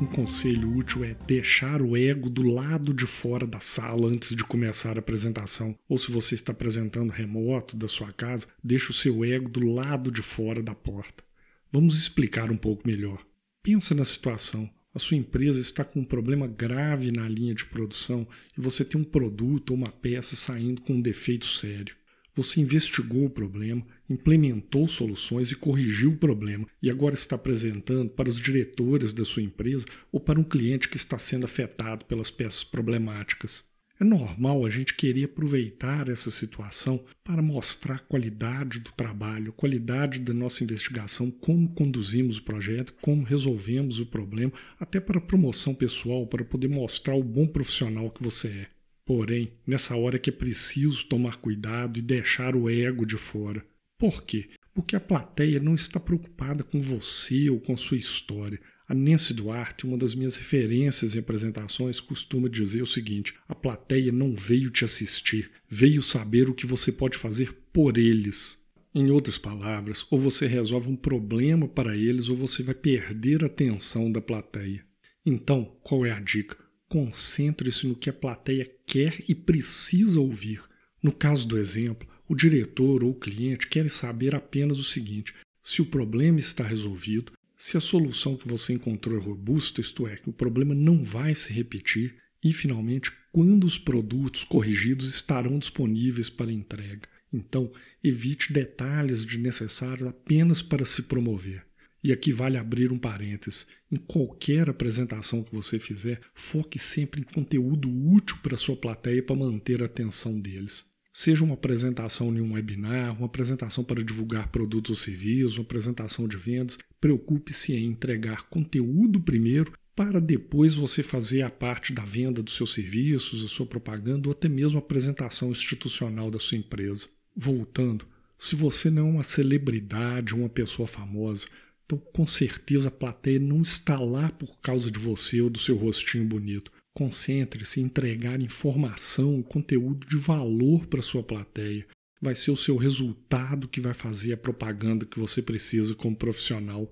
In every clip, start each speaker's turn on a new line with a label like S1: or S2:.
S1: um conselho útil é deixar o ego do lado de fora da sala antes de começar a apresentação. Ou se você está apresentando remoto da sua casa, deixe o seu ego do lado de fora da porta. Vamos explicar um pouco melhor. Pensa na situação. A sua empresa está com um problema grave na linha de produção e você tem um produto ou uma peça saindo com um defeito sério. Você investigou o problema, implementou soluções e corrigiu o problema, e agora está apresentando para os diretores da sua empresa ou para um cliente que está sendo afetado pelas peças problemáticas. É normal a gente querer aproveitar essa situação para mostrar a qualidade do trabalho, a qualidade da nossa investigação, como conduzimos o projeto, como resolvemos o problema, até para promoção pessoal, para poder mostrar o bom profissional que você é. Porém, nessa hora que é preciso tomar cuidado e deixar o ego de fora. Por quê? Porque a plateia não está preocupada com você ou com sua história. A Nancy Duarte, uma das minhas referências em apresentações, costuma dizer o seguinte: a plateia não veio te assistir, veio saber o que você pode fazer por eles. Em outras palavras, ou você resolve um problema para eles ou você vai perder a atenção da plateia. Então, qual é a dica? Concentre-se no que a plateia quer e precisa ouvir. No caso do exemplo, o diretor ou o cliente querem saber apenas o seguinte: se o problema está resolvido, se a solução que você encontrou é robusta, isto é, que o problema não vai se repetir, e, finalmente, quando os produtos corrigidos estarão disponíveis para entrega. Então, evite detalhes desnecessários apenas para se promover. E aqui vale abrir um parênteses. Em qualquer apresentação que você fizer, foque sempre em conteúdo útil para sua plateia para manter a atenção deles. Seja uma apresentação em um webinar, uma apresentação para divulgar produtos ou serviços, uma apresentação de vendas, preocupe-se em entregar conteúdo primeiro para depois você fazer a parte da venda dos seus serviços, a sua propaganda ou até mesmo a apresentação institucional da sua empresa. Voltando, se você não é uma celebridade, uma pessoa famosa, então com certeza a plateia não está lá por causa de você ou do seu rostinho bonito. Concentre-se em entregar informação, conteúdo de valor para sua plateia. Vai ser o seu resultado que vai fazer a propaganda que você precisa como profissional.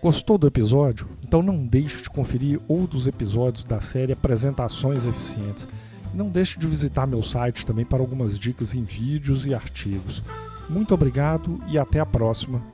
S1: Gostou do episódio? Então não deixe de conferir outros episódios da série Apresentações Eficientes. E não deixe de visitar meu site também para algumas dicas em vídeos e artigos. Muito obrigado e até a próxima.